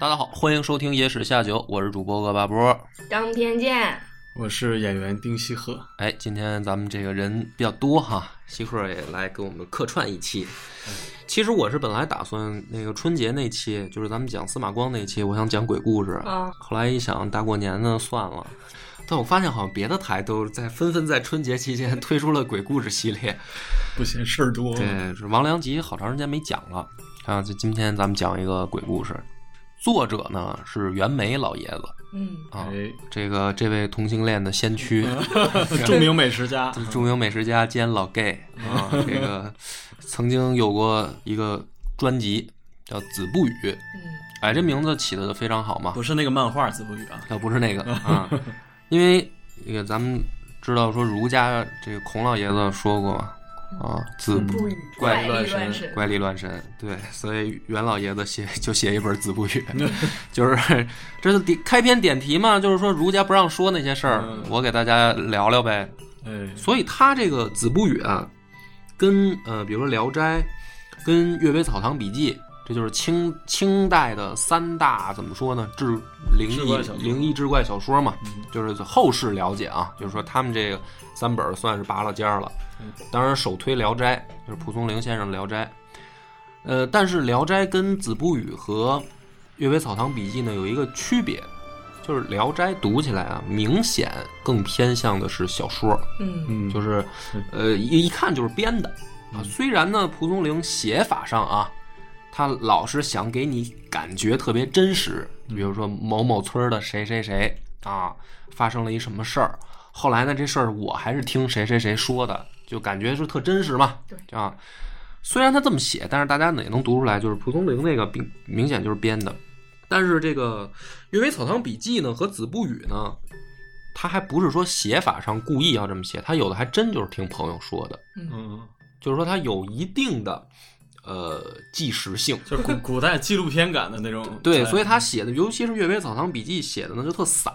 大家好，欢迎收听《野史下酒》，我是主播恶霸波。张天健，我是演员丁西鹤。哎，今天咱们这个人比较多哈，西鹤也来给我们客串一期。其实我是本来打算那个春节那期，就是咱们讲司马光那期，我想讲鬼故事。啊后来一想，大过年的算了。但我发现好像别的台都在纷纷在春节期间推出了鬼故事系列。不嫌事儿多。对，是王良吉好长时间没讲了啊。就今天咱们讲一个鬼故事，作者呢是袁枚老爷子。嗯，啊。哎，这个这位同性恋的先驱，著名美食家，著名美食家兼老 gay 啊，这个曾经有过一个专辑叫《子不语》，嗯，哎，这名字起的非常好嘛，不是那个漫画《子不语》啊。要不是那个啊，因为这个咱们知道说儒家这个孔老爷子说过嘛，啊，子不不语怪力乱神，怪力乱神，对，所以袁老爷子写就写一本《子不语》，就是这是点开篇点题嘛，就是说儒家不让说那些事儿，嗯我给大家聊聊呗。哎，所以他这个《子不语》啊，跟呃，比如说《聊斋》，跟《阅微草堂笔记》，这就是清清代的三大怎么说呢？志灵异志怪小说灵异志怪小说嘛，嗯就是后世了解啊，就是说他们这个三本算是拔了尖儿了嗯。当然，首推《聊斋》，就是蒲松龄先生的《聊斋》。呃，但是《聊斋》跟《子不语》和《阅微草堂笔记》呢有一个区别，就是《聊斋》读起来啊，明显更偏向的是小说。嗯嗯，就是是，呃，一一看就是编的啊。嗯虽然呢，蒲松龄写法上啊，他老是想给你感觉特别真实，比如说某某村的谁谁谁啊，发生了一什么事儿，后来呢，这事儿我还是听谁谁谁说的，就感觉是特真实嘛。对啊，虽然他这么写，但是大家呢也能读出来，就是蒲松龄那个明明显就是编的。但是这个《阅微草堂笔记》呢和《子不语》呢，他还不是说写法上故意要这么写，他有的还真就是听朋友说的，嗯，就是说他有一定的呃纪实性。就是古 古代纪录片感的那种。对，哎所以他写的，尤其是《阅微草堂笔记》写的呢就特散，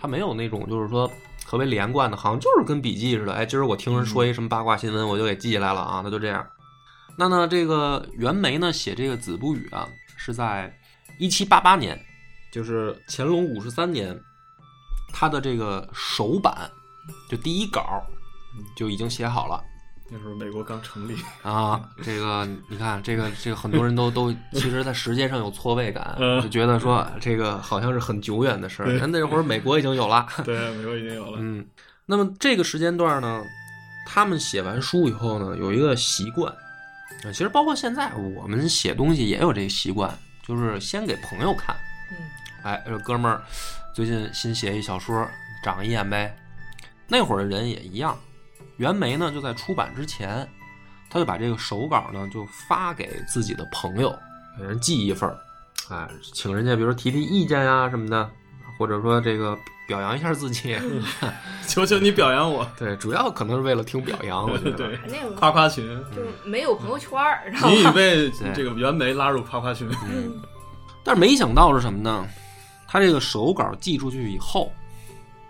他没有那种就是说特别连贯的，好像就是跟笔记似的。哎，今儿我听人说一什么八卦新闻，我就给记下来了啊，那就这样。那呢，这个袁枚呢写这个《子不语》啊，是在一七八八年，就是乾隆五十三年，他的这个首版就第一稿就已经写好了。那时候美国刚成立。啊，这个你看，这个这个很多人都都，其实，在时间上有错位感，嗯就觉得说这个好像是很久远的事儿对。那会儿美国已经有了，对，美国已经有了。嗯。那么这个时间段呢，他们写完书以后呢，有一个习惯，啊，其实包括现在我们写东西也有这个习惯，就是先给朋友看，嗯哎，这哥们儿最近新写一小说，长一眼呗。那会儿的人也一样，袁枚呢就在出版之前，他就把这个手稿呢就发给自己的朋友，给人寄一份儿，哎，请人家比如说提提意见呀、什么的，或者说这个表扬一下自己。求求你表扬我。对，主要可能是为了听表扬，我觉得。对，那个夸夸群，就没有朋友圈儿，你已吗？被这个袁枚拉入夸夸群。嗯 但是没想到是什么呢？他这个手稿寄出去以后，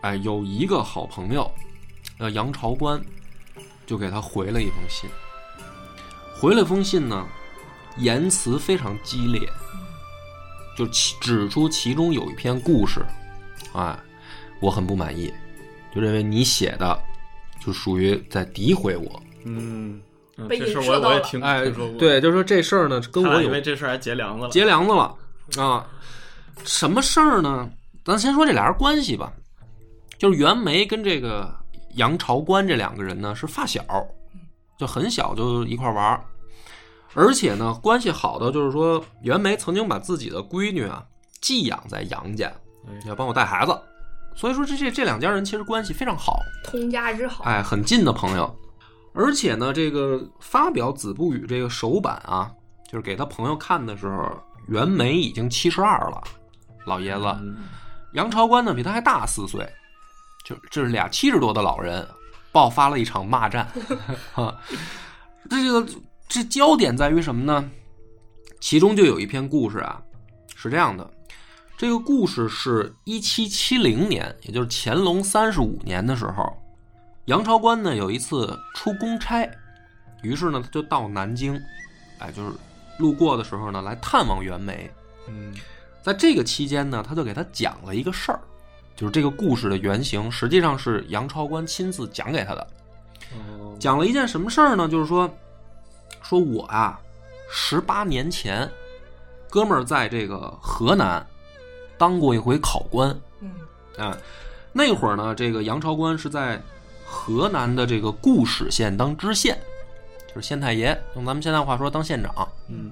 哎，有一个好朋友，呃，杨朝官，就给他回了一封信。回了封信呢，言辞非常激烈，就其指出其中有一篇故事，啊，我很不满意，就认为你写的就属于在诋毁我。嗯，这事我我也听哎听说，过。对，就说这事儿呢跟我有因为这事儿还结梁子了。结梁子了啊！什么事儿呢？咱先说这俩人关系吧，就是袁枚跟这个杨朝官这两个人呢是发小，就很小就一块玩儿，而且呢关系好的就是说袁枚曾经把自己的闺女啊寄养在杨家，哎要帮我带孩子，所以说这这这两家人其实关系非常好。通家之好，哎，很近的朋友。而且呢，这个发表《子不语》这个首版啊，就是给他朋友看的时候，袁枚已经七十二了，老爷子。嗯杨朝官呢比他还大四岁，就这是俩七十多的老人爆发了一场骂战。啊，这个这焦点在于什么呢？其中就有一篇故事啊，是这样的。这个故事是一七七零年，也就是乾隆三十五年的时候，杨朝官呢有一次出公差，于是呢他就到南京，哎，就是路过的时候呢来探望袁枚。嗯在这个期间呢，他就给他讲了一个事儿，就是这个故事的原型实际上是杨超官亲自讲给他的。哦讲了一件什么事儿呢？就是说，说我啊，十八年前，哥们儿在这个河南当过一回考官嗯啊。那会儿呢，这个杨超官是在河南的这个固始县当知县，就是县太爷，用咱们现在话说当县长。嗯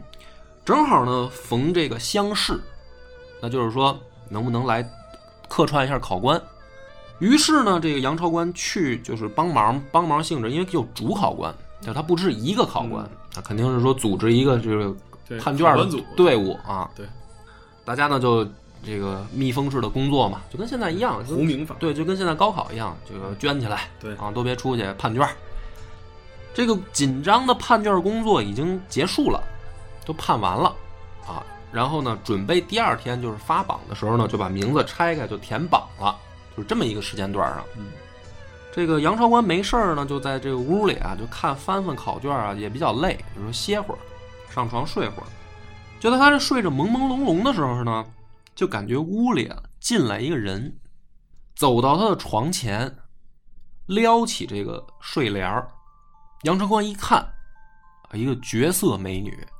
正好呢逢这个乡试，那就是说能不能来客串一下考官。于是呢，这个杨超官去就是帮忙帮忙性质，因为有主考官，就他不止一个考官，他肯定是说组织一个就是判卷的队伍啊。对，大家呢就这个密封式的工作嘛，就跟现在一样，无名法对，就跟现在高考一样，这个捐起来，对啊，都别出去判卷。这个紧张的判卷工作已经结束了，都判完了啊。然后呢，准备第二天就是发榜的时候呢，就把名字拆开就填榜了，就是这么一个时间段上。嗯这个杨朝官没事儿呢，就在这个屋里啊，就看翻翻考卷啊，也比较累，就说歇会儿，上床睡会儿。就在他这睡着朦朦胧胧的时候呢，就感觉屋里啊进来一个人，走到他的床前，撩起这个睡帘儿。杨朝官一看，啊，一个绝色美女，哦，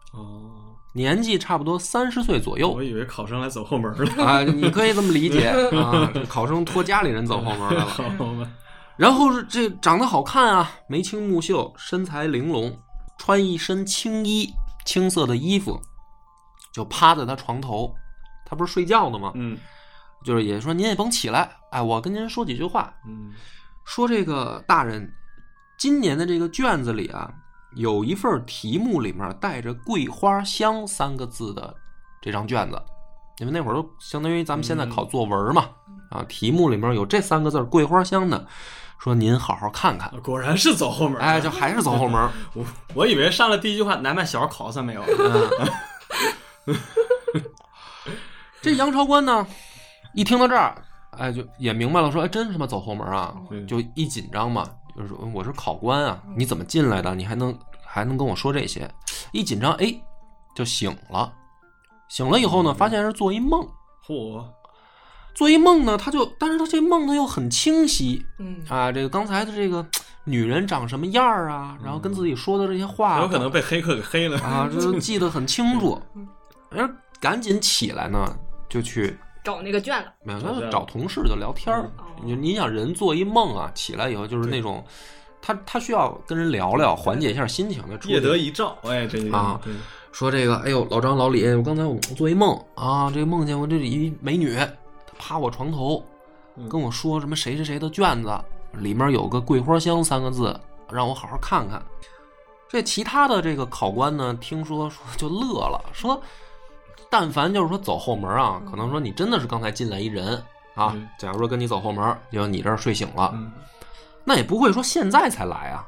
年纪差不多三十岁左右我以为考生来走后门了。啊，你可以这么理解 啊，考生托家里人走后门来了。然后是这长得好看啊，眉清目秀，身材玲珑，穿一身青衣，青色的衣服，就趴在他床头。他不是睡觉呢吗？嗯就是也说您也甭起来，哎，我跟您说几句话。嗯说这个大人，今年的这个卷子里啊，有一份题目里面带着“桂花香”三个字的这张卷子，因为那会儿都相当于咱们现在考作文嘛，啊，题目里面有这三个字“桂花香”的，说您好好看看。果然是走后门。哎，就还是走后门。我我以为上了第一句话，南半小考算没有。嗯，这杨朝官呢，一听到这儿，哎，就也明白了，说，哎，真他妈走后门啊，就一紧张嘛，就是说我是考官啊，你怎么进来的？你还能还能跟我说这些？一紧张，哎，就醒了。醒了以后呢，发现是做一梦，嚯，做一梦呢，他就，但是他这梦呢又很清晰嗯啊，这个刚才的这个女人长什么样儿啊，然后跟自己说的这些话，有可能被黑客给黑了啊，这都记得很清楚嗯。然 后赶紧起来呢，就去找那个卷子，没有，他就找同事就聊天儿。哦你你想人做一梦啊，起来以后就是那种，他他需要跟人聊聊，缓解一下心情的。夜得一照，哎，这啊说这个，哎呦，老张老李，我刚才我做一梦啊，这个梦见我这一美女，她趴我床头，嗯跟我说什么谁谁谁的卷子里面有个桂花香三个字，让我好好看看。这其他的这个考官呢，听说说就乐了，说，但凡就是说走后门啊，可能说你真的是刚才进来一人啊嗯，假如说跟你走后门，就你这儿睡醒了，嗯那也不会说现在才来啊，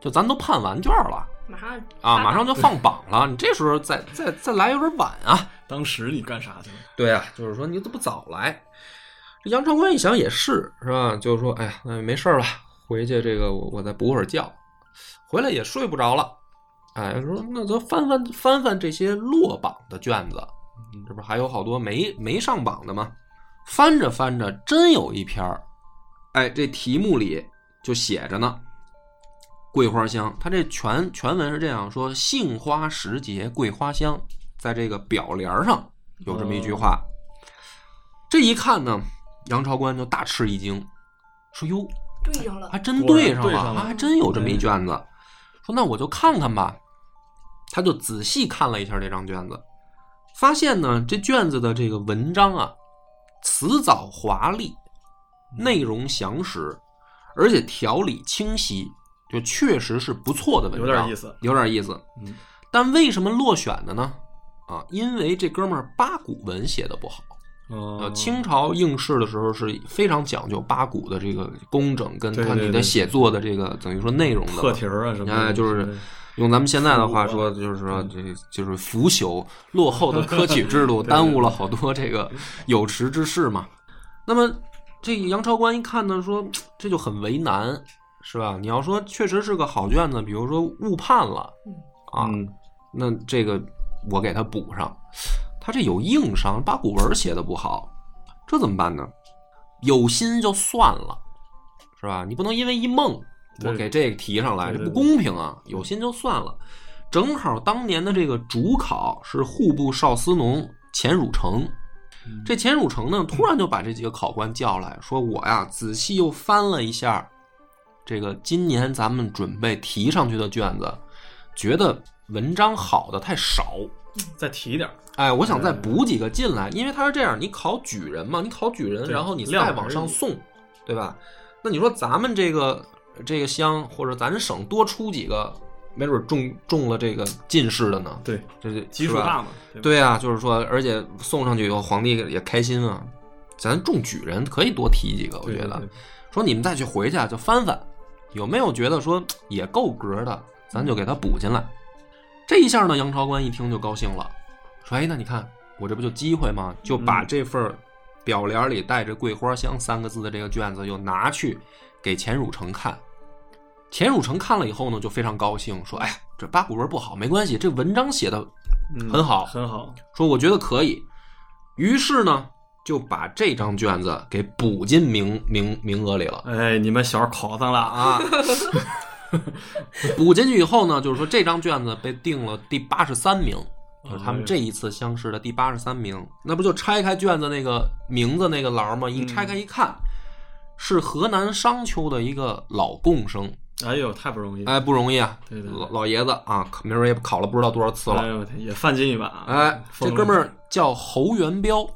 就咱都判完卷了马上啊，马上就放榜了，你这时候再再再来有点晚啊。当时你干啥去了？对啊，就是说你怎么不早来？这杨长官一想也是，是吧？就是说，哎呀，那没事儿了，回去这个我我再补会儿觉，回来也睡不着了。哎，说那咱翻翻翻翻这些落榜的卷子，这不还有好多没没上榜的吗？翻着翻着，真有一篇儿，哎，这题目里就写着呢，桂花香。它这全全文是这样说：杏花时节桂花香，在这个表帘上有这么一句话。这一看呢，杨朝官就大吃一惊，说：“哟，对上了还，真对上了，对上了啊还真有这么一卷子。说那我就看看吧。他就仔细看了一下这张卷子，发现呢，这卷子的这个文章啊，辞藻华丽，内容详实，而且条理清晰，就确实是不错的文章，有点意思，有点意思。嗯但为什么落选的呢？啊，因为这哥们儿八股文写的不好。呃，呃清朝应试的时候是非常讲究八股的这个工整，跟对它你的写作的这个等于说内容的课题儿啊什么就是用咱们现在的话说，就是说这就是腐朽落后的科举制度，耽误了好多这个有识之士嘛。那么这个杨朝官一看呢，说这就很为难，是吧？你要说确实是个好卷子，比如说误判了啊，嗯那这个我给他补上。他这有硬伤，八股文写的不好，这怎么办呢？有心就算了，是吧？你不能因为一梦，对我给这个提上来，这不公平啊！有心就算了。正好当年的这个主考是户部少司农钱汝成，这钱汝成呢，突然就把这几个考官叫来说：“我呀，仔细又翻了一下这个今年咱们准备提上去的卷子，觉得文章好的太少。”再提点儿，哎，我想再补几个进来，因为他是这样，你考举人嘛，你考举人，然后你再往上送，对吧？那你说咱们这个这个乡或者咱省多出几个，没准中中了这个进士的呢，对，这是基数大嘛，对啊，就是说，而且送上去以后，皇帝也开心啊。咱中举人可以多提几个，我觉得。说你们再去回去啊就翻翻，有没有觉得说也够格的，咱就给他补进来。这一下呢，杨朝官一听就高兴了，说：“哎，那你看我这不就机会吗？就把嗯。这份表联里带着‘桂花香’三个字的这个卷子，又拿去给钱汝成看。钱汝成看了以后呢，就非常高兴，说：‘哎，这八股文不好，没关系，这文章写的嗯很好很好，说我觉得可以，于是呢就把这张卷子给补进名名名额里了哎，你们小儿考上了啊，啊。补进去以后呢，就是说这张卷子被定了第八十三名，就是他们这一次乡试的第八十三名。那不就拆开卷子那个名字那个栏吗？一拆开一看，是河南商丘的一个老贡生，哎呦，太不容易，哎，不容易啊，对对对老老爷子啊，可明儿也考了不知道多少次了。哎呦也犯进一把啊，哎，这哥们儿叫侯元彪。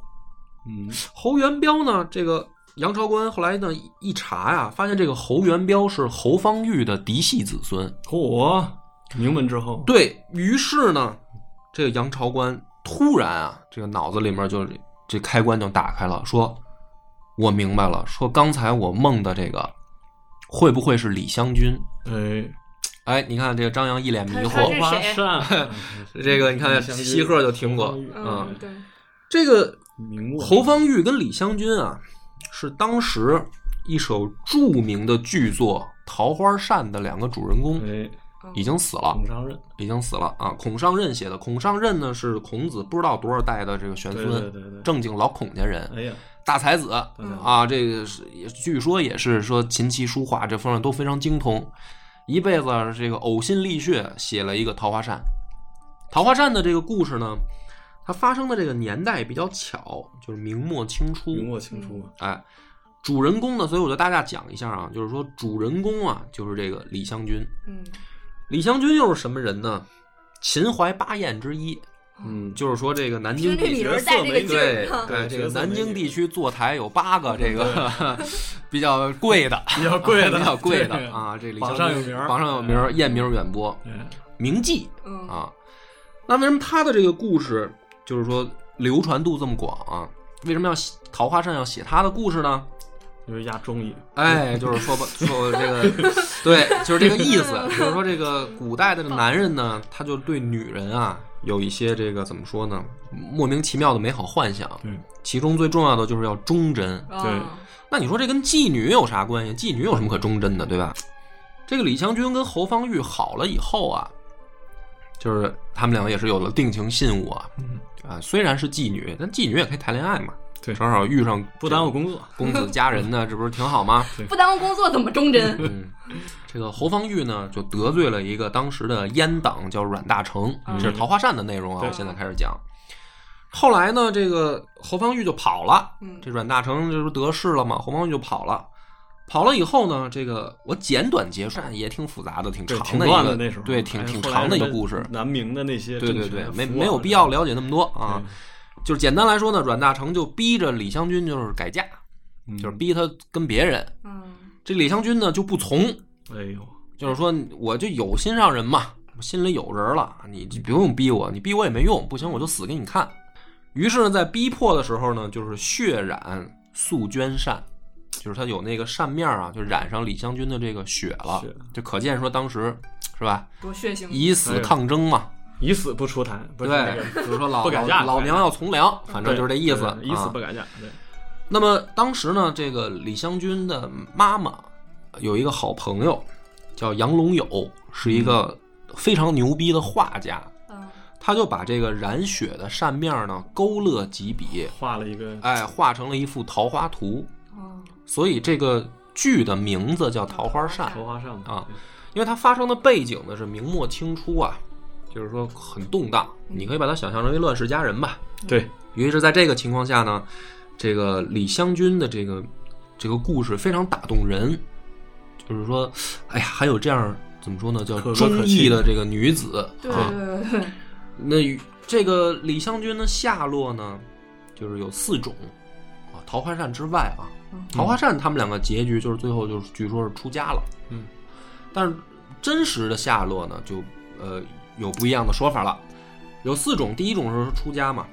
嗯，侯元彪呢，这个杨朝官后来呢一一查呀，发现这个侯元彪是侯方域的嫡系子孙。嚯，名门之后，对于是呢，这个杨朝官突然啊，这个脑子里面就这开关就打开了，说：“我明白了，说刚才我梦的这个会不会是李香君？”哎，哎，你看这个张扬一脸迷惑。是，花谁？扇，这个你看西鹤就听过。嗯。嗯，对，这个侯方域跟李香君啊，是当时一首著名的剧作《桃花扇》的两个主人公，哎，已经死了，孔尚任，已经死了。啊！孔尚任写的，孔尚任呢是孔子不知道多少代的这个玄对孙，对对对，正经老孔家人，哎呀，大才子啊！这个是也据说也是说琴棋书画这方面都非常精通，一辈子这个呕心沥血写了一个《桃花扇》。《桃花扇》的这个故事呢，它发生的这个年代比较巧，就是明末清初。明末清初，哎，主人公呢，所以我就大概讲一下啊，就是说主人公啊，就是这个李香君。嗯，李香君又是什么人呢？秦淮八艳之一，嗯，就是说这个南京地区。名儿带这个对，对，这个南京地区坐台有八个，这个 比较贵的，比较贵的，比较贵的，啊。这李榜上有名儿榜上有名儿，艳名远播，哎名妓嗯，啊。那为什么他的这个故事就是说流传度这么广啊？为什么要写桃花扇要写他的故事呢？就是压中医，哎，就是说吧，说这个，对，就是这个意思，就是说这个古代的这个男人呢，他就对女人啊有一些这个怎么说呢，莫名其妙的美好幻想。对，其中最重要的就是要忠贞。哦对那你说这跟妓女有啥关系？妓女有什么可忠贞的，对吧？这个李香君跟侯方域好了以后啊，就是他们两个也是有了定情信物啊。嗯啊，虽然是妓女，但妓女也可以谈恋爱嘛。对正好遇上不耽误工作，公子佳人呢，这不是挺好吗？不耽误工作怎么忠贞？嗯，这个侯方域呢，就得罪了一个当时的阉党，叫阮大铖，嗯这是《桃花扇》的内容啊。我现在开始讲。后来呢，这个侯方域就跑了，嗯这阮大铖这不得势了吗？侯方域就跑了。跑了以后呢，这个我简短结束，也挺复杂的，挺，长的一个，乱的那时候，对，挺哎挺长的一个故事。南明的那些对对对，没没有必要了解那么多对啊。就是简单来说呢，阮大铖就逼着李香君就是改嫁，嗯就是逼他跟别人。嗯这李香君呢就不从，哎呦，就是说我就有心上人嘛，我心里有人了，你就不用逼我，你逼我也没用，不行我就死给你看。于是呢，在逼迫的时候呢，就是血染素绢扇，就是他有那个扇面啊，就染上李香君的这个血了血，就可见说当时是吧，多血腥！以死抗争嘛，以死不出台，不是那对，个就是说老不改嫁老老娘要从良，反正就是这意思对，以死啊不改嫁。对，那么当时呢，这个李香君的妈妈有一个好朋友叫杨龙友，是一个非常牛逼的画家。嗯，他就把这个染血的扇面呢勾勒几笔，画了一个哎，画成了一幅桃花图。哦，所以这个剧的名字叫《桃花扇》，桃花扇啊，因为它发生的背景呢是明末清初啊，就是说很动荡，你可以把它想象成为乱世佳人吧。对，尤其是在这个情况下呢，这个李香君的这个这个故事非常打动人，就是说，哎呀，还有这样怎么说呢，叫忠义的这个女子对啊。对对对，那这个李香君的下落呢，就是有四种啊，桃花扇之外啊，嗯。桃花扇他们两个结局就是最后就是据说是出家了，嗯，但是真实的下落呢，就呃有不一样的说法了，有四种，第一种是出家嘛，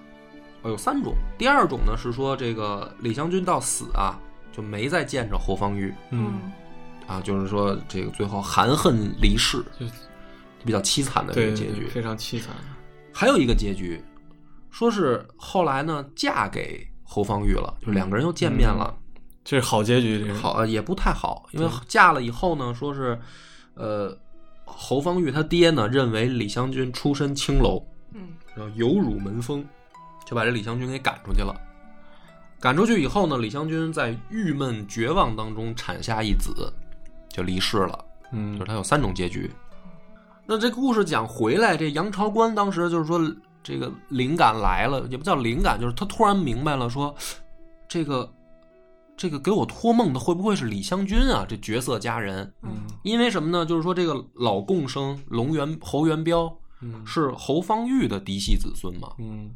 哦有三种，第二种呢是说这个李香君到死啊就没再见着侯方域嗯，啊，就是说这个最后含恨离世，就比较凄惨的这个结局。非常凄惨。还有一个结局，说是后来呢嫁给侯方域了，就两个人又见面了。这是好结局，这是好，呃也不太好，因为嫁了以后呢，说是，呃，侯方域他爹呢认为李香君出身青楼，嗯然后有辱门风，就把这李香君给赶出去了。赶出去以后呢，李香君在郁闷绝望当中产下一子，就离世了。嗯就是他有三种结局。那这故事讲回来，这杨朝官当时就是说，这个灵感来了，也不叫灵感，就是他突然明白了说，这个这个给我托梦的会不会是李香君啊？这绝色佳人，嗯因为什么呢？就是说这个老贡生龙元侯元彪嗯是侯方域的嫡系子孙嘛，嗯，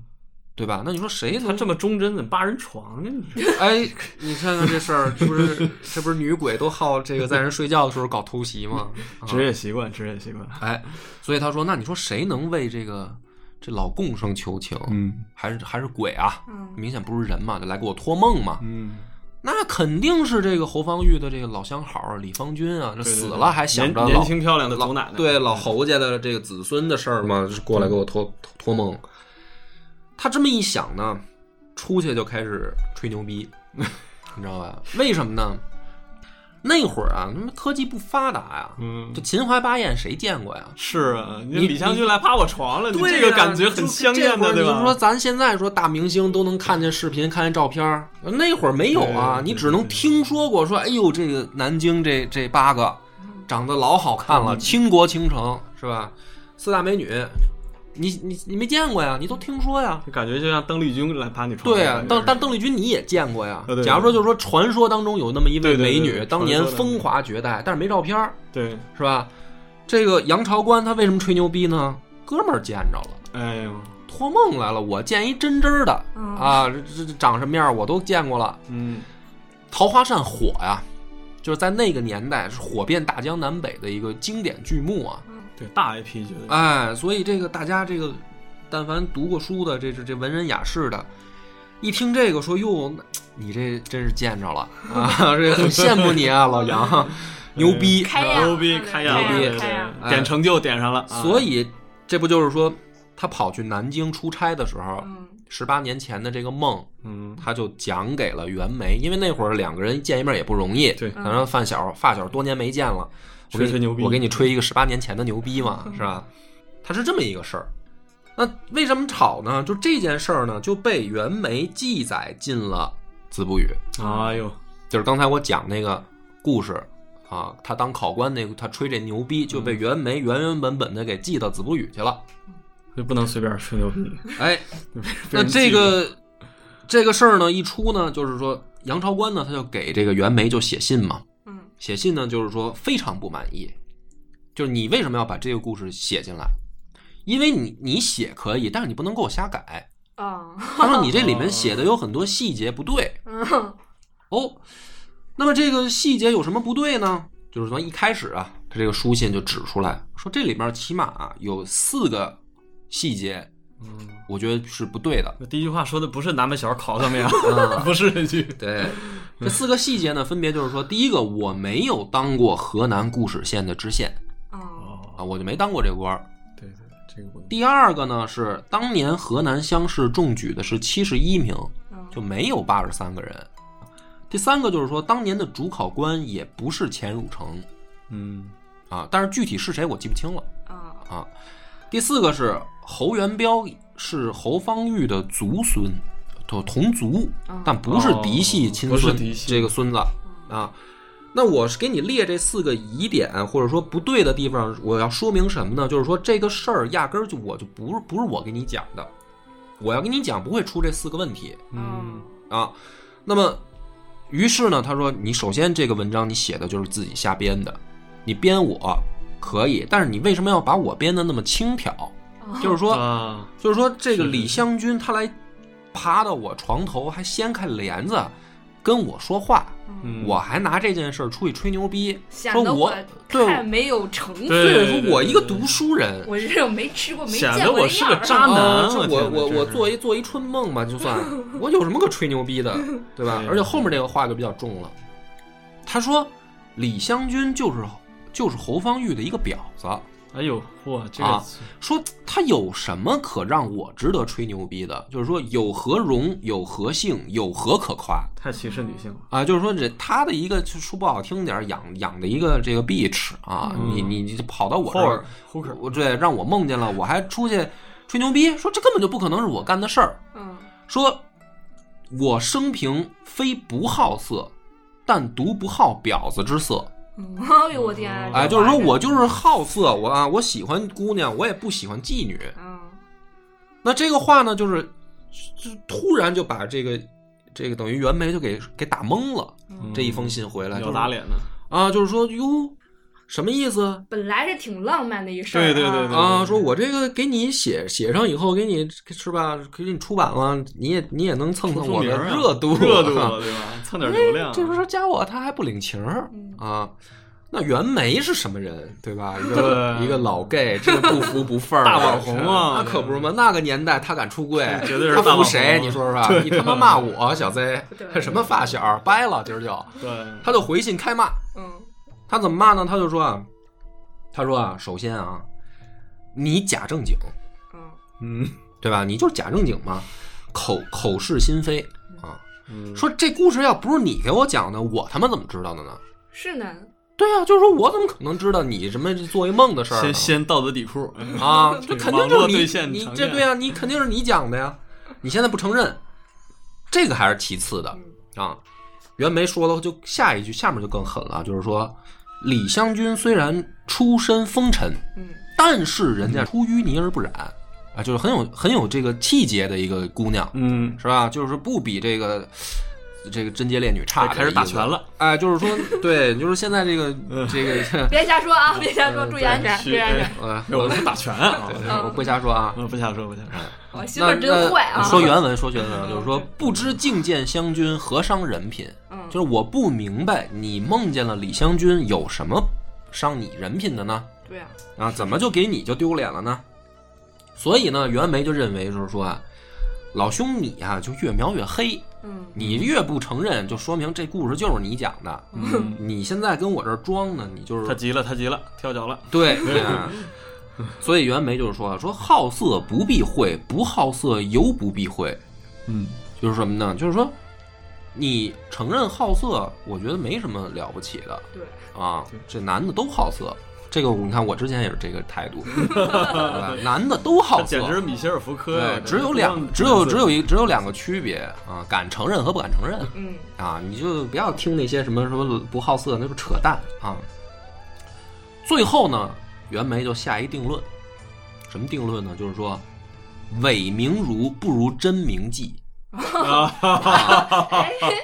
对吧？那你说谁他这么忠贞，怎么八人床呢？你说哎，你看看这事儿，这不是这不是女鬼都好这个在人睡觉的时候搞偷袭吗？啊职业习惯，职业习惯。哎，所以他说，那你说谁能为这个这老贡生求情？嗯还是还是鬼啊？嗯明显不是人嘛，就来给我托梦嘛。嗯，那肯定是这个侯方域的这个老相好李方君啊，这死了还想着年轻漂亮的老奶奶，对老侯家的这个子孙的事儿嘛，就是过来给我托托梦。他这么一想呢，出去就开始吹牛逼，你知道吧？为什么呢？那会儿啊，他妈科技不发达呀，嗯这，秦淮八艳谁见过呀？是啊，你你李香君来趴我床了，这个感觉很就香艳的，这会儿对吧？你说咱现在说大明星都能看见视频、看见照片儿，那会儿没有啊，你只能听说过说，哎呦，这个南京这这八个长得老好看了，嗯倾国倾城是吧？四大美女，你你你没见过呀？你都听说呀？感觉就像邓丽君来爬你床，对呀、感觉但但邓丽君你也见过呀对对？对假如说就是说传说当中有那么一位对对对美女，对当年风华绝代，但是没照片儿对，是吧？这个杨朝官他为什么吹牛逼呢？哥们儿见着了。哎呦，托梦来了，我见一真真儿的嗯啊，这这这长什么样我都见过了。嗯，桃花扇火呀，就是在那个年代是火遍大江南北的一个经典剧目啊。对，大 IP 觉得，哎，所以这个大家这个，但凡读过书的，这这这文人雅士的，一听这个说哟，你这真是见着了啊，这很羡慕你啊，老杨，牛逼。牛逼，嗯开眼，牛逼点成就点上了，啊所以这不就是说，他跑去南京出差的时候，嗯十八年前的这个梦，嗯，他就讲给了袁枚，因为那会儿两个人见一面也不容易，对可能发小发小多年没见了，我给你吹吹牛逼我给你吹一个十八年前的牛逼嘛，是吧？他是这么一个事儿。那为什么吵呢？就这件事儿呢，就被袁枚记载进了《子不语》，哎呦，就是刚才我讲那个故事啊，他当考官那个，他吹这牛逼，就被袁枚原原本本的给记到《子不语》去了。就不能随便吹牛逼。哎，那这个这个事儿呢一出呢，就是说杨朝官呢他就给这个袁枚就写信嘛，嗯写信呢就是说非常不满意，就是你为什么要把这个故事写进来？因为你你写可以，但是你不能给我瞎改。啊他说你这里面写的有很多细节不对 嗯哦。那么这个细节有什么不对呢？就是从一开始啊，他这个书信就指出来说，这里面起码啊有四个细节嗯，我觉得是不对的。那第一句话说的不是南门小烤上面 啊，嗯不是这句。对，这四个细节呢，分别就是说，第一个，我没有当过河南固始县的知县啊，我就没当过这个官儿。对对，这个不能。第二个呢是当年河南乡试中举的是七十一名，嗯就没有八十三个人。第三个就是说，当年的主考官也不是钱汝成嗯啊，但是具体是谁我记不清了啊啊。第四个是侯元彪是侯方域的族孙，同同族，嗯但不是嫡系亲孙，这个孙子啊。那我是给你列这四个疑点，或者说不对的地方，我要说明什么呢？就是说这个事儿压根儿就我就不是不是我给你讲的，我要跟你讲不会出这四个问题嗯啊。那么，于是呢，他说你首先这个文章你写的就是自己瞎编的，你编我可以，但是你为什么要把我编的那么轻佻？哦就是说，啊，就是说这个李香君他来爬到我床头，还掀开帘子跟我说话，嗯。我还拿这件事儿出去吹牛逼，显得说我对太没有成分。对对，说我一个读书人。我这种没吃过、没显见过的得我是个儿。渣男啊，这我我我我天哪这是做一做一春梦吧，就算。我有什么可吹牛逼的，对吧？对。而且后面这个话就比较重了，他说李香君就是就是侯方域的一个婊子，哎呦，嚯，这啊个说他有什么可让我值得吹牛逼的？就是说有何荣，有何幸，有何可夸太歧视女性了。啊？就是说这他的一个就说不好听点儿，养养的一个这个 bitch 啊，嗯你你你跑到我这儿我对让我梦见了，我还出去吹牛逼，说这根本就不可能是我干的事儿。嗯说我生平非不好色，但独不好婊子之色。嗯，哎呦我天啊！哎，就是说我就是好色，我啊，我喜欢姑娘，我也不喜欢妓女。嗯那这个话呢，就是就突然就把这个这个等于袁枚就给给打懵了。嗯这一封信回来，就打脸了。啊，就是说哟，什么意思本来是挺浪漫的一事儿、啊，对对对对啊？说我这个给你写写上以后，给你是吧？给你出版了，你也你也能蹭蹭我的热度，热度对吧？蹭点流量。这不是加我，他还不领情啊？那袁枚是什么人，对吧？一个一个老 gay，这个不服不忿儿，大网红啊那可不是嘛？那个年代他敢出柜，绝对是他服谁？你说说吧，你他妈骂我 小 Z，对什么发小，掰了今儿就，对，他就回信开骂。嗯他怎么骂呢？他就说啊，他说啊，首先啊，你假正经，嗯嗯对吧？你就是假正经嘛，口口是心非啊。嗯，说这故事要不是你给我讲的，我他妈怎么知道的呢？是呢，对啊，就是说我怎么可能知道你什么做一梦的事儿先先道德底裤 啊？这肯定就是你你这对啊，你肯定是你讲的呀。你现在不承认，这个还是其次的啊。袁枚说了，就下一句下面就更狠了，就是说李香君虽然出身风尘，嗯。但是人家出淤泥而不染啊，就是很有很有这个气节的一个姑娘，嗯，是吧？就是不比这个这个贞洁烈女差的开始打拳了。哎，就是说，对，就是现在这个这个，别瞎说啊，别瞎说，嗯注意安全，注意安全。我是打拳啊！我不瞎说啊。我不瞎说，不瞎说。我媳妇真坏啊！说原文，说原文，就是说不知觐见湘君何伤人品，嗯，就是我不明白你梦见了李湘君有什么伤你人品的呢？对啊，啊，怎么就给你就丢脸了呢？所以呢，袁枚就认为就是说啊，老兄你啊就越描越黑，嗯你越不承认，就说明这故事就是你讲的。嗯，你现在跟我这儿装呢，你就是他急了，他急了，跳脚了。对，啊 所以袁枚就是说说好色不避讳，不好色尤不避讳，嗯，就是什么呢？就是说你承认好色，我觉得没什么了不起的对，啊，这男的都好色。这个你看，我之前也是这个态度，对吧？男的都好色简，直是米歇尔福柯呀对，！只有两，只有只有一只有两个区别啊，敢承认和不敢承认。嗯啊，你就不要听那些什么什么不好色，那是扯淡啊。最后呢，袁枚就下一定论，什么定论呢？就是说，伪名儒不如真名妓。哎，人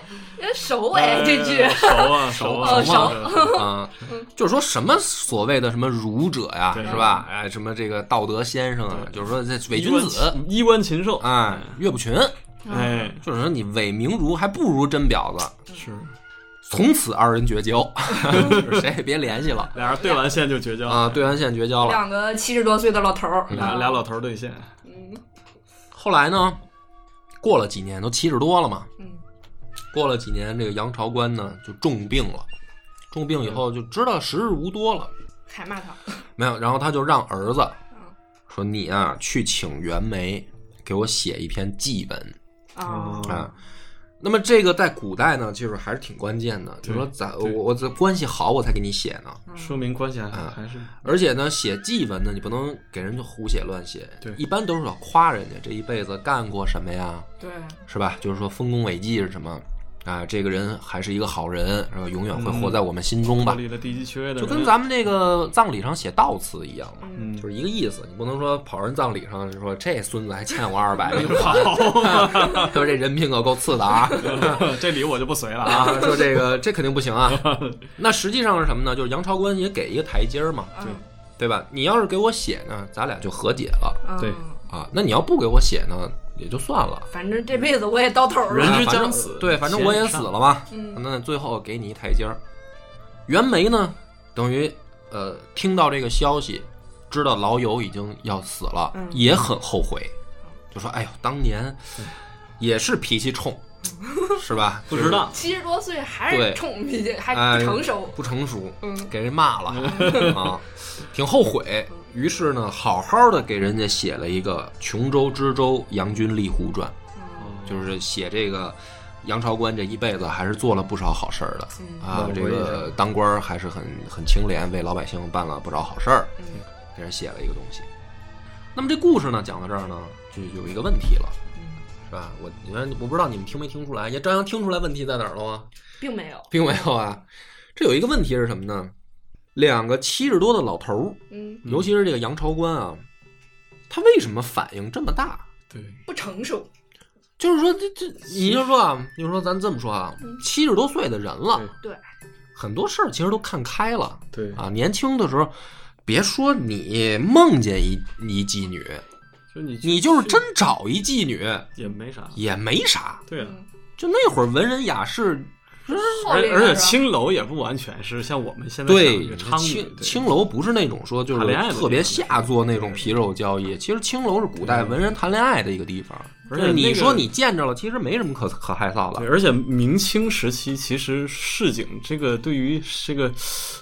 熟哎，这句。熟啊熟啊哦熟啊，就是说什么所谓的什么儒者呀，是吧？哎，什么这个道德先生啊，就是说这伪君子，衣冠禽兽。哎，岳不群，哎，就是说你伪名儒还不如真婊子。是。从此二人绝交，就是谁也别联系了。俩人对完线就绝交。啊！对完线绝交了。两个七十多岁的老头儿，俩俩老头儿对线。嗯。后来呢，过了几年，都七十多了嘛，嗯过了几年，这个杨朝官呢就重病了，重病以后就知道时日无多了，还骂他，没有，然后他就让儿子嗯说：“你啊，去请袁枚给我写一篇祭文啊哦啊。”那么这个在古代呢，就是还是挺关键的，就是说咱我我这关系好，我才给你写呢。说明关系还是而且呢，写祭文呢，你不能给人就胡写乱写，对一般都是要夸人家这一辈子干过什么呀，对，是吧？就是说丰功伟绩是什么啊？这个人还是一个好人，是吧？永远会活在我们心中吧。就跟咱们那个葬礼上写悼词一样嘛，嗯就是一个意思。你不能说跑人葬礼上就说这孙子还欠我二百，好，说这人品可够次的啊 这礼我就不随了啊。啊！说这个这肯定不行啊。那实际上是什么呢？就是杨朝官也给一个台阶儿嘛，嗯对吧？你要是给我写呢，咱俩就和解了嗯对啊。那你要不给我写呢，也就算了。反正这辈子我也到头了，人之将死对，反正我也死了嘛。嗯那最后给你一台阶儿。袁枚呢，等于呃听到这个消息，知道老友已经要死了，嗯也很后悔，就说：“哎呦，当年也是脾气冲，是吧？不值当，七十多岁还是冲脾气，还哎不成熟，不成熟，嗯给人骂了 啊，挺后悔。于是呢，好好的给人家写了一个《琼州知州杨君立胡传》，就是写这个杨朝官这一辈子还是做了不少好事儿的嗯啊，这个当官还是很很清廉，为老百姓办了不少好事儿，嗯给人写了一个东西。那么这故事呢，讲到这儿呢，就有一个问题了，嗯，是吧？我你看，我不知道你们听没听出来，也照样听出来问题在哪儿了吗？并没有，并没有啊。这有一个问题是什么呢？两个七十多的老头儿，嗯，尤其是这个杨朝官啊，他为什么反应这么大？对，不成熟，就是说，这这，你就说啊，你就说咱这么说啊，七十多岁的人了，对，很多事儿其实都看开了对啊。年轻的时候，别说你梦见一一妓女，就你你就是真找一妓女也没啥，也没啥。对啊，嗯就那会儿文人雅士，而而且青楼也不完全是像我们现在想对青青楼不是那种说就是特别下作那种皮肉交易，其实青楼是古代文人谈恋爱的一个地方。而且那个你说你见着了，其实没什么可可害臊，的。而且明清时期其实市井这个对于这个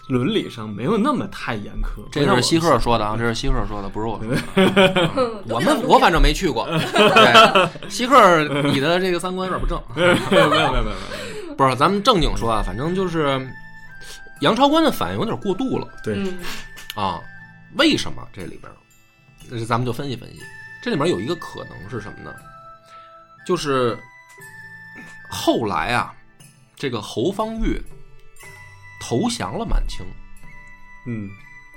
伦理上没有那么太严苛，这是西鹤说的啊，这是西鹤说的，不是我说的。嗯我们我反正没去过。对，西鹤，你的这个三观有点不正。没有没有没有没有没有，不是，咱们正经说啊，反正就是杨超官的反应有点过度了对，嗯啊。为什么这里边儿？那咱们就分析分析。这里面有一个可能是什么呢？就是后来啊，这个侯方域投降了满清。嗯，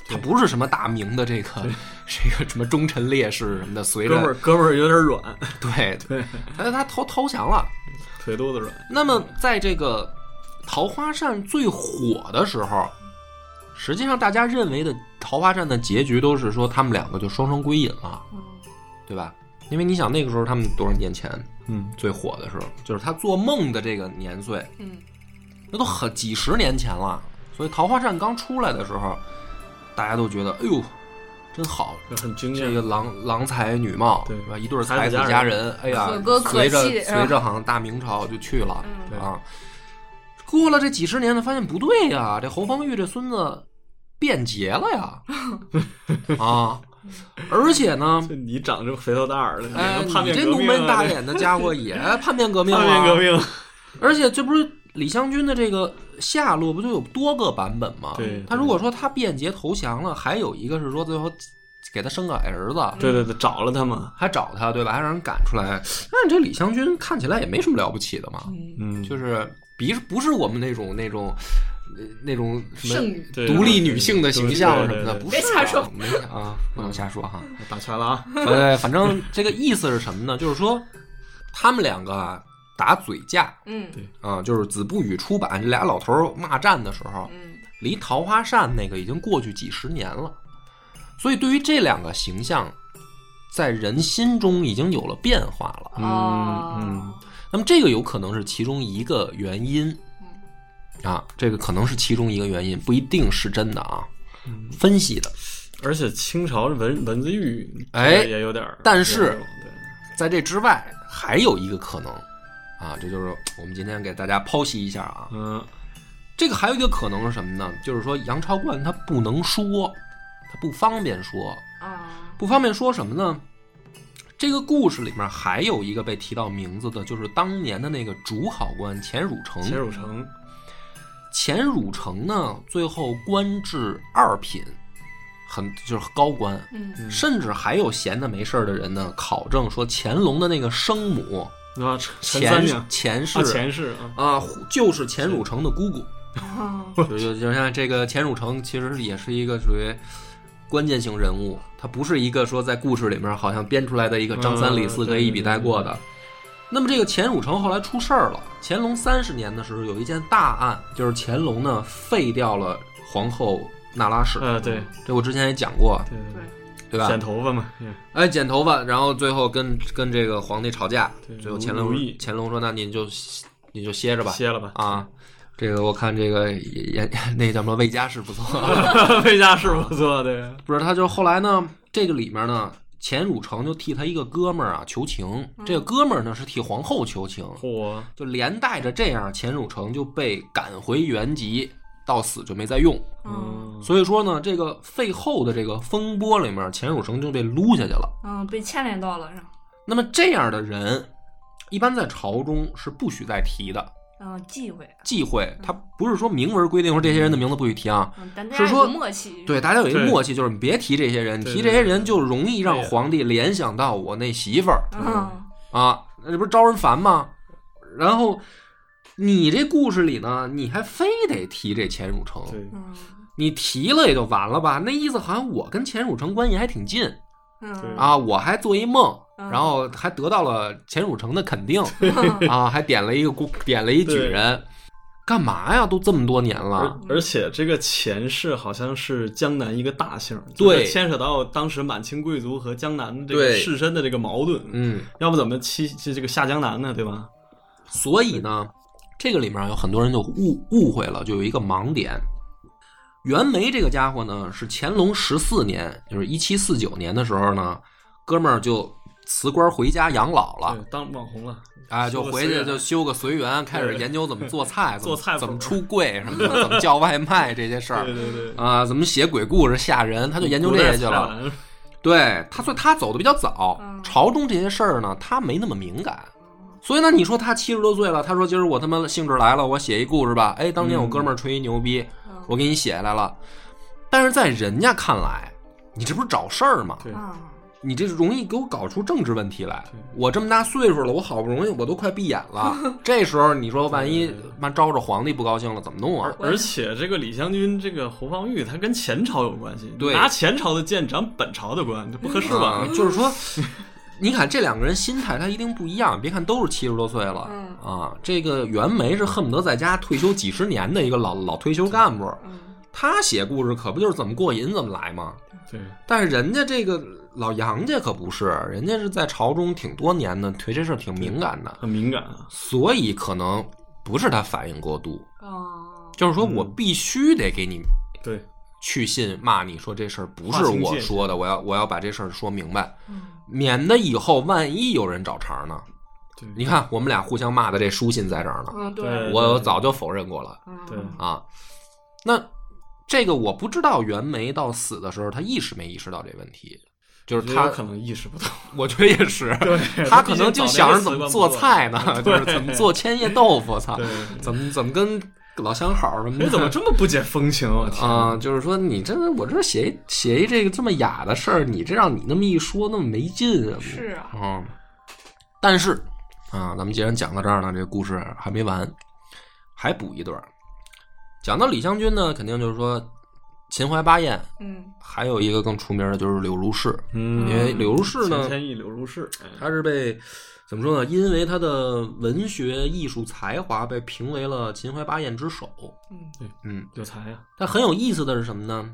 他不是什么大明的这个这个什么忠臣烈士什么的，随哥们着儿哥们儿有点软，对对，他他投投降了。腿肚子软，那么在这个桃花扇最火的时候，实际上大家认为的桃花扇的结局都是说他们两个就双双归隐了，嗯对吧？因为你想那个时候他们多少年前嗯，最火的时候，就是他做梦的这个年岁，嗯那都很几十年前了。所以桃花扇刚出来的时候，大家都觉得哎呦真好，就很惊艳，这个郎郎才女貌，对。吧？一对才才子佳人。人，哎呀可歌，可随着随着好像大明朝就去了嗯。啊。过了这几十年呢，发现不对呀，这侯方域这孙子变节了呀，啊，而且呢，就你长这么肥头大耳的，哎，你这浓眉大眼的家伙 也叛变革命叛变革了，命，而且这不是李香君的这个下落不就有多个版本吗？对他如果说他变节投降了，还有一个是说最后给他生个儿子，对对对，找了他嘛，还找他，对吧？还让人赶出来。那你这李香君看起来也没什么了不起的嘛，嗯，嗯，就是比不是我们那种那种呃那种什么剩女，独立女性的形象什么的，别瞎说没啊，不能瞎说哈。打拳了啊，呃，反正这个意思是什么呢？就是说他们两个啊打嘴架。嗯。对。啊，就是子不语出版这俩老头骂战的时候，嗯离桃花扇那个已经过去几十年了，所以对于这两个形象，在人心中已经有了变化了。哦嗯。那么这个有可能是其中一个原因，啊，这个可能是其中一个原因，不一定是真的啊，嗯，分析的。而且清朝文文字狱，哎也有点儿，但是在这之外还有一个可能啊，这就是我们今天给大家剖析一下啊。嗯这个还有一个可能是什么呢？就是说杨超冠他不能说，他不方便说，啊，不方便说什么呢？这个故事里面还有一个被提到名字的，就是当年的那个主考官钱汝成。钱汝成，钱汝成呢，最后官至二品，很就是高官，嗯甚至还有闲的没事儿的人呢，考证说乾隆的那个生母啊，陈陈三钱娘，钱氏啊，啊，啊，就是钱汝成的姑姑。啊 就就就像这个钱汝成，其实也是一个属于关键性人物，他不是一个说在故事里面好像编出来的一个张三李四嗯可以一笔带过的。对。那么这个钱汝成后来出事儿了，乾隆三十年的时候有一件大案，就是乾隆呢废掉了皇后那拉氏，呃，对。这我之前也讲过，对对，对吧剪？头发嘛，嗯哎，剪头发，然后最后跟跟这个皇帝吵架，最后乾隆乾隆说：“那您就你就歇着吧，歇了吧，啊。”这个我看这个也 那叫什么魏家是不错，魏家是不错，对，不是他就后来呢，这个里面呢，钱汝成就替他一个哥们儿啊求情，这个哥们儿呢是替皇后求情，嚯，就连带着这样，钱汝成就被赶回原籍，到死就没再用。嗯。所以说呢，这个废后的这个风波里面，钱汝成就被撸下去了。嗯，被牵连到了，是吧？那么这样的人，一般在朝中是不许再提的，嗯，忌讳，忌讳。他不是说明文规定说这些人的名字不许提啊，是说有默契，对，大家有一个默契，就是你别提这些人，提这些人就容易让皇帝联想到我那媳妇儿。嗯，啊，那这不是招人烦吗？然后你这故事里呢，你还非得提这钱汝成，对，嗯你提了也就完了吧？那意思好像我跟钱汝成关系还挺近嗯啊，我还做一梦，嗯然后还得到了钱汝成的肯定 啊，还点了一个姑，点了一举人，干嘛呀？都这么多年了，而且这个钱氏好像是江南一个大姓，对牵扯到当时满清贵族和江南这个士绅的这个矛盾，嗯。要不怎么欺这这个下江南呢？对吧？所以呢，这个里面有很多人就误误会了，就有一个盲点。袁枚这个家伙呢，是乾隆十四年，就是一七四九年的时候呢，哥们儿就辞官回家养老了对，，当网红了，哎，就回去就修个随缘，开始研究怎么做菜，怎么做菜怎么出柜什么的，怎么叫外卖这些事儿对对对，啊，怎么写鬼故事吓人，他就研究这些去了。对他，所以他走的比较早嗯，朝中这些事儿呢，他没那么敏感。所以呢，你说他七十多岁了，他说今儿我他妈兴致来了，我写一故事吧。哎，当年我哥们儿吹一牛逼，嗯我给你写下来了。但是在人家看来，你这不是找事儿吗？你这容易给我搞出政治问题来。我这么大岁数了，我好不容易我都快闭眼了，这时候你说万一妈招着皇帝不高兴了，怎么弄啊 而？且这个李香君，这个侯方域，他跟前朝有关系，对拿前朝的剑斩本朝的官，这不合适吧啊？就是说，你看这两个人心态他一定不一样。别看都是七十多岁了，嗯啊，这个袁枚是恨不得在家退休几十年的一个老老退休干部，嗯他写故事可不就是怎么过瘾怎么来吗？对，但是人家这个老杨家可不是，人家是在朝中挺多年的，对这事挺敏感的，很敏感啊。所以可能不是他反应过度，哦，就是说嗯我必须得给你对，去信骂你说这事儿不是我说的，我要我要把这事儿说明白，嗯。免得以后万一有人找茬呢。你看我们俩互相骂的这书信在这儿呢，嗯，对。我早就否认过了。嗯。对。啊。那这个我不知道袁枚到死的时候他意识没意识到这问题，就是他我觉得有可能意识不到。我觉得也是，对他可能就想着怎么做菜呢，就是怎么做千叶豆腐，操，怎么怎么跟老相好什么的。你。怎么这么不解风情啊？天啊、就是说你这我这写一写一这个这么雅的事儿，你这让你那么一说，那么没劲啊！是啊嗯、但是啊，咱们既然讲到这儿呢，这个故事还没完，还补一段。讲到李香君呢，肯定就是说秦淮八艳，嗯还有一个更出名的就是柳如是，嗯，因为柳如是呢钱，谦益、柳如是，哎他是被怎么说呢？因为他的文学艺术才华被评为了秦淮八艳之首。嗯对嗯，有才啊。但很有意思的是什么呢？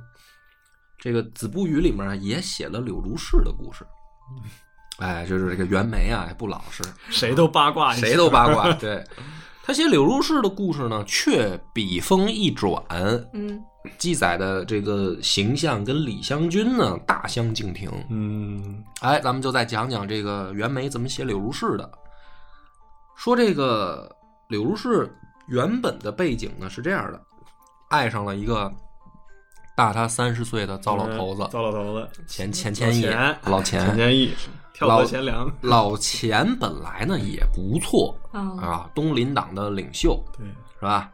这个《子不语》里面也写了柳如是的故事。哎，就是这个袁枚啊，也不老实，谁都八卦，谁都八卦。对他写柳如是的故事呢，却笔锋一转，嗯记载的这个形象跟李香君呢大相径庭。嗯哎，咱们就再讲讲这个袁枚怎么写柳如是的。说这个柳如是原本的背景呢是这样的，爱上了一个大他三十岁的糟老头子，糟老头子，钱钱谦益，老钱 钱。谦益，跳老河贤良，老钱本来呢也不错嗯啊，东林党的领袖对，是吧？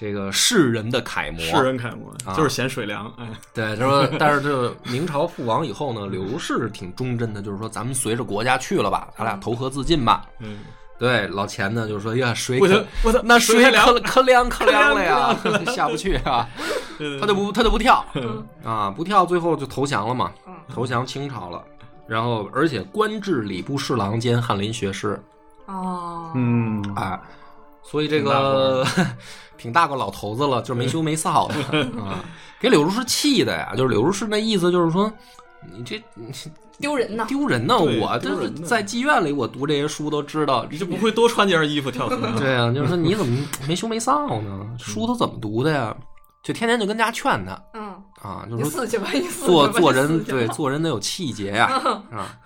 这个世人的楷模，世人楷模，啊。就是嫌水凉，哎，对，他说，但是这明朝覆亡以后呢，刘氏挺忠贞的，就是说咱们随着国家去了吧，咱俩投河自尽吧。嗯，对，老钱呢就是说呀，水可，我操，那水可可凉可凉了呀，下不去啊，他就不他就不跳嗯。啊，不跳，最后就投降了嘛，嗯投降清朝了。然后，而且官至礼部侍郎兼翰林学士哦，嗯。啊，所以这个 挺大个老头子了，就是没羞没臊的 啊，给柳如是气的呀。就是柳如是那意思，就是说你这你丢人呐！丢人呐，我这丢人呢在妓院里我读这些书都知道，你就不会多穿件衣服跳河？对啊，就是说你怎么没羞没臊呢？书都怎么读的呀？就天天就跟家劝他嗯，啊，就是说死去吧，你死去吧做做人对做人得有气节呀啊。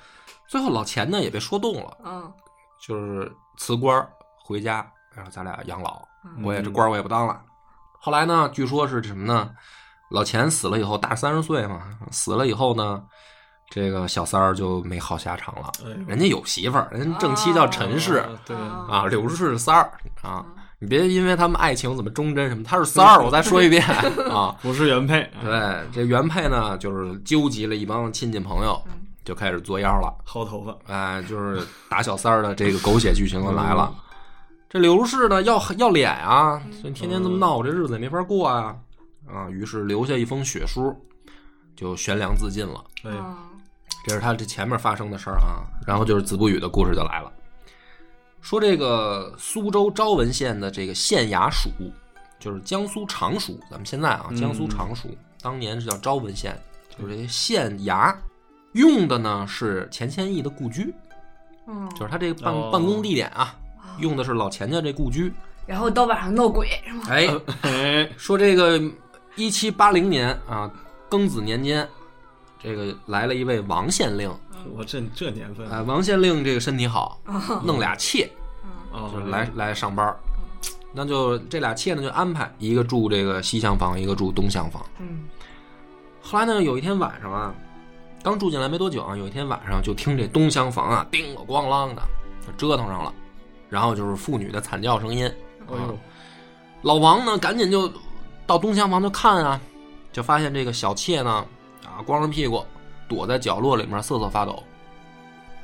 最后老钱呢也被说动了，嗯就是辞官儿回家，然后咱俩养老，嗯我也这官我也不当了。后来呢，据说是什么呢？老钱死了以后，大三十岁嘛，死了以后呢，这个小三儿就没好下场了。哎人家有媳妇儿，人家正妻叫陈氏啊对，啊啊，柳氏是是三儿啊。你别因为他们爱情怎么忠贞什么，他是三儿，我再说一遍 啊。不是原配，对，这原配呢，就是纠集了一帮亲戚朋友，就开始作妖了。薅头发，哎，就是打小三儿的这个狗血剧情就来了。这柳如是呢，要要脸啊，所以天天这么闹，我这日子也没法过啊。啊！于是留下一封血书，就悬梁自尽了。哎，嗯这是他这前面发生的事儿啊。然后就是子不语的故事就来了，说这个苏州昭文县的这个县衙署，就是江苏常熟，咱们现在啊，嗯江苏常熟，当年是叫昭文县，就是这些县衙用的呢是钱谦益的故居，嗯，就是他这个办、哦。办公地点啊，用的是老钱家这故居。然后到晚上闹鬼是吗？哎，哎，说这个一七八零年啊，庚子年间，这个来了一位王县令，我这这年份哎，王县令这个身体好，弄俩妾，啊就是来来上班儿。那就这俩妾呢，就安排一个住这个西厢房，一个住东厢房。嗯后来呢，有一天晚上啊，刚住进来没多久啊，有一天晚上就听这东厢房啊叮了咣啷的就折腾上了，然后就是妇女的惨叫声音。哎呦，老王呢，赶紧就到东厢房就看啊，就发现这个小妾呢，啊，光着屁股躲在角落里面瑟瑟发抖。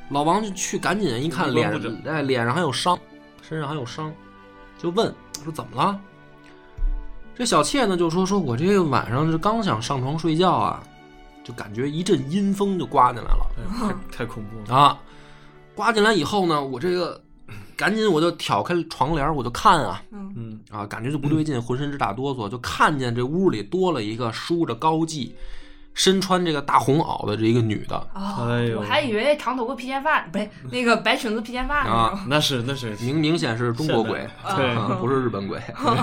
老王就去赶紧一看脸哎，脸上还有伤，身上还有伤，就问说怎么了？这小妾呢就说说我这个晚上是刚想上床睡觉啊，就感觉一阵阴风就刮进来了。哎太太恐怖了，啊，刮进来以后呢，我这个赶紧我就挑开床帘儿，我就看啊。嗯。嗯，啊，感觉就不对劲，浑身直打哆嗦，就看见这屋里多了一个梳着高髻、身穿这个大红袄的这一个女的。哦哎呦。我还以为长头发披肩发，不是那个白裙子披肩发呢。啊，那是那是。明明显是中国鬼，现代。对。啊，不是日本鬼。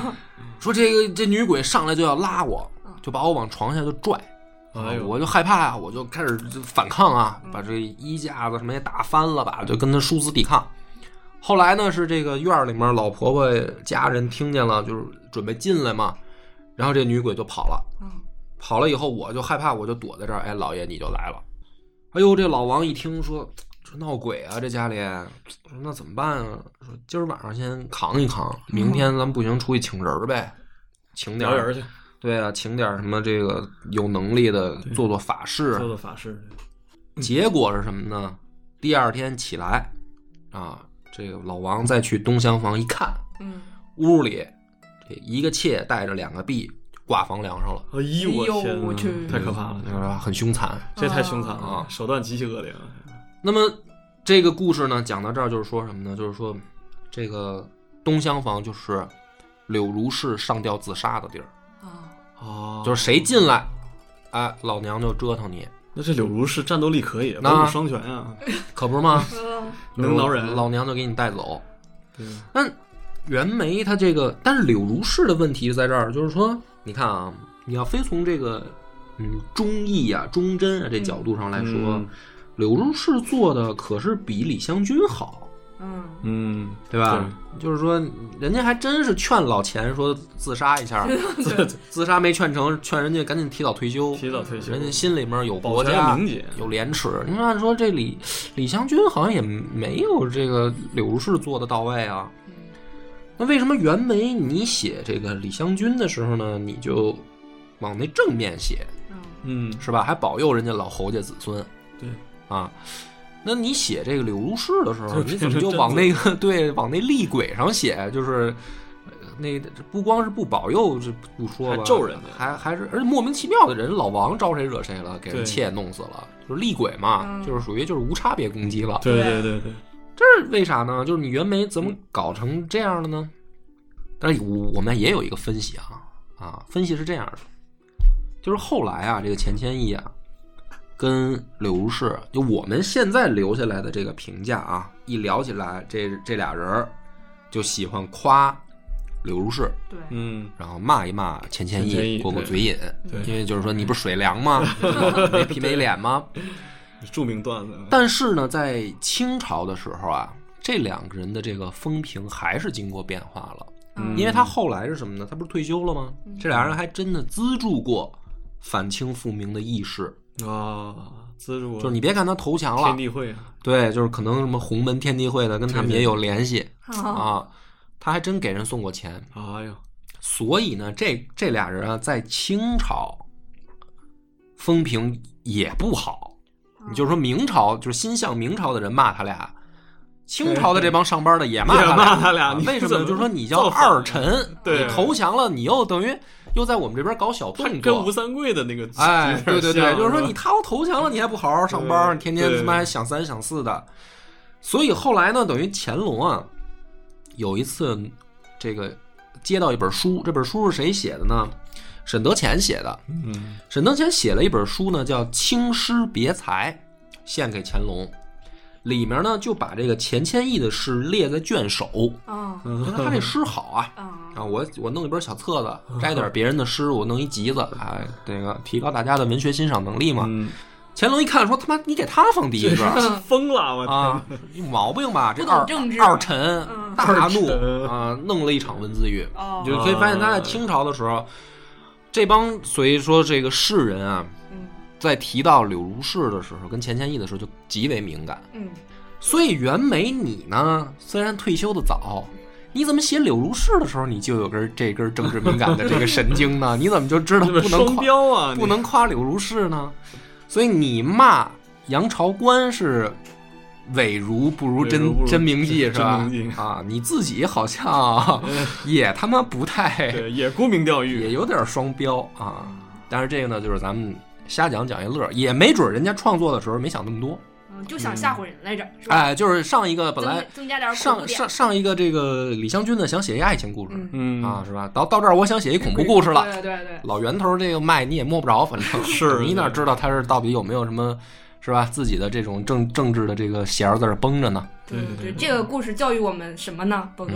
说这个这女鬼上来就要拉我，就把我往床下就拽。哎呦，我就害怕啊，我就开始就反抗啊，把这衣架子什么也打翻了吧，就跟他殊死抵抗。后来呢，是这个院儿里面老婆婆家人听见了，就是准备进来嘛，然后这女鬼就跑了。嗯跑了以后，我就害怕，我就躲在这儿。哎，老爷你就来了。哎呦，这老王一听说这闹鬼啊，这家里，我说那怎么办啊？说今儿晚上先扛一扛，明天咱们不行出去请人儿呗，请点儿人去，对啊，请点什么这个有能力的做做法事做。做法事，结果是什么呢？第二天起来，啊，这个老王再去东厢房一看，嗯，屋里这一个妾带着两个婢挂房梁上了，哎呦我去。太可怕了，是吧？很凶残。这太凶残了啊，手段极其恶劣了，那么这个故事呢，讲到这儿就是说什么呢？就是说这个东厢房就是柳如是上吊自杀的地儿，啊，哦，就是谁进来，哎，老娘就折腾你，那这柳如是战斗力可以，那文武双全啊，可不是吗？嗯。能挠人，老娘就给你带走。对。但袁枚他这个，但是柳如是的问题就在这儿，就是说，你看啊，你要非从这个嗯忠义啊、忠贞啊这角度上来说，嗯。柳如是做的可是比李香君好，嗯嗯，对吧？就是说，人家还真是劝老钱说自杀一下，自杀没劝成，劝人家赶紧提早退休。提早退休，人家心里面有国家有廉耻。你看，按说这李李香君好像也没有这个柳如是做的到位啊。嗯那为什么袁枚你写这个李香君的时候呢，你就往那正面写，嗯嗯，是吧？还保佑人家老侯家子孙。对啊，那你写这个柳如是的时候，你怎么就往那个 对往那厉鬼上写？就是呃那不光是不保佑，这不说吧，还咒人家还还是而且莫名其妙的人，老王招谁惹谁了，给人妾弄死了，就是厉鬼嘛，嗯就是属于就是无差别攻击了。对对对对对，这是为啥呢？就是你袁枚怎么搞成这样的呢？但是我我们也有一个分析啊啊，分析是这样的，就是后来啊，这个钱谦益啊，跟柳如是，就我们现在留下来的这个评价啊，一聊起来，这这俩人儿就喜欢夸柳如是，对，嗯，然后骂一骂钱谦益过过嘴瘾，对因为就是说你不是水凉吗？没皮没脸吗？著名段子，但是呢，在清朝的时候啊，这两个人的这个风评还是经过变化了。嗯因为他后来是什么呢？他不是退休了吗？这俩人还真的资助过反清复明的义士。啊，资助就是你别看他投降了。天，地会啊，对，就是可能什么洪门天地会的跟他们也有联系。啊啊，他还真给人送过钱。哎呦，所以呢，这这俩人啊，在清朝风评也不好。你就是说明朝，就是心向明朝的人骂他俩，清朝的这帮上班的也骂他俩。骂他俩啊为什么？就是说你叫二臣，你投降了，你又等于又在我们这边搞小动作跟吴。三桂的那个，哎，对对对，就是说你他都投降了，你还不好好上班，对天天他妈还想三想四的。所以后来呢，等于乾隆啊，有一次这个接到一本书，这本书是谁写的呢？沈德潜写的。嗯沈德潜写了一本书呢，叫《清诗别裁》，献给乾隆。里面呢就把这个钱谦益的诗列在卷首，啊觉得他这诗好啊。啊啊，我我弄一本小册子，摘点别人的诗，我弄一集子，哎，这个提高大家的文学欣赏能力嘛。嗯，乾隆一看说：“他妈，你给他放第一个。疯了，我啊天，有毛病吧？这二政治。二臣嗯。大怒臣。啊，弄了一场文字狱。哦。你就可以发现他在清朝的时候，这帮所以说这个士人啊，嗯在提到柳如是的时候，跟钱谦益的时候就极为敏感。嗯所以袁枚你呢，虽然退休的早，你怎么写柳如是的时候，你就有根这根政治敏感的这个神经呢？你怎么就知道不能夸标啊，不能夸柳如是呢？所以你骂杨朝官是伪如不如真真名记是吧啊，你自己好像 也他妈不太对，也沽名钓誉也，有点双标啊。但是这个呢，就是咱们瞎讲讲一乐，也没准人家创作的时候没想那么多。嗯，就想吓唬人来着，是吧？哎，就是上一个本来增增加点上上上一个这个李香君呢，想写一爱情故事、嗯嗯啊，是吧？到到这儿我想写一恐怖故事了。对对对，老源头这个脉你也摸不着，反正是 你哪知道他是到底有没有什么，是吧？自己的这种政政治的这个弦儿在这儿绷着呢？对对对这个故事教育我们什么呢，波哥？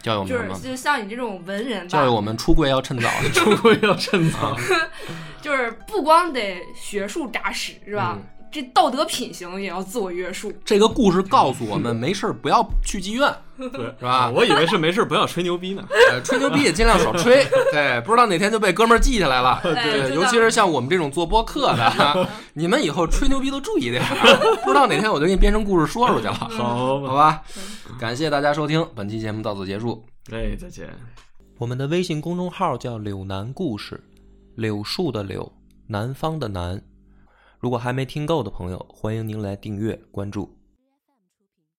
嗯教育我们就是什么？就像你这种文人吧，教育我们出柜要趁早。出柜要趁早，就是不光得学术扎实，是吧？嗯这道德品行也要自我约束。这个故事告诉我们，没事儿不要去妓院，对，是吧？我以为是没事不要吹牛逼呢，呃，吹牛逼也尽量少吹，对，不知道哪天就被哥们儿记下来了。对尤其是像我们这种做播客的，你们以后吹牛逼都注意点儿，不知道哪天我就给你编成故事说出去了，好好吧？感谢大家收听，本期节目到此结束。哎，再见。我们的微信公众号叫“柳南故事”，柳树的柳，南方的南。如果还没听够的朋友，欢迎您来订阅关注。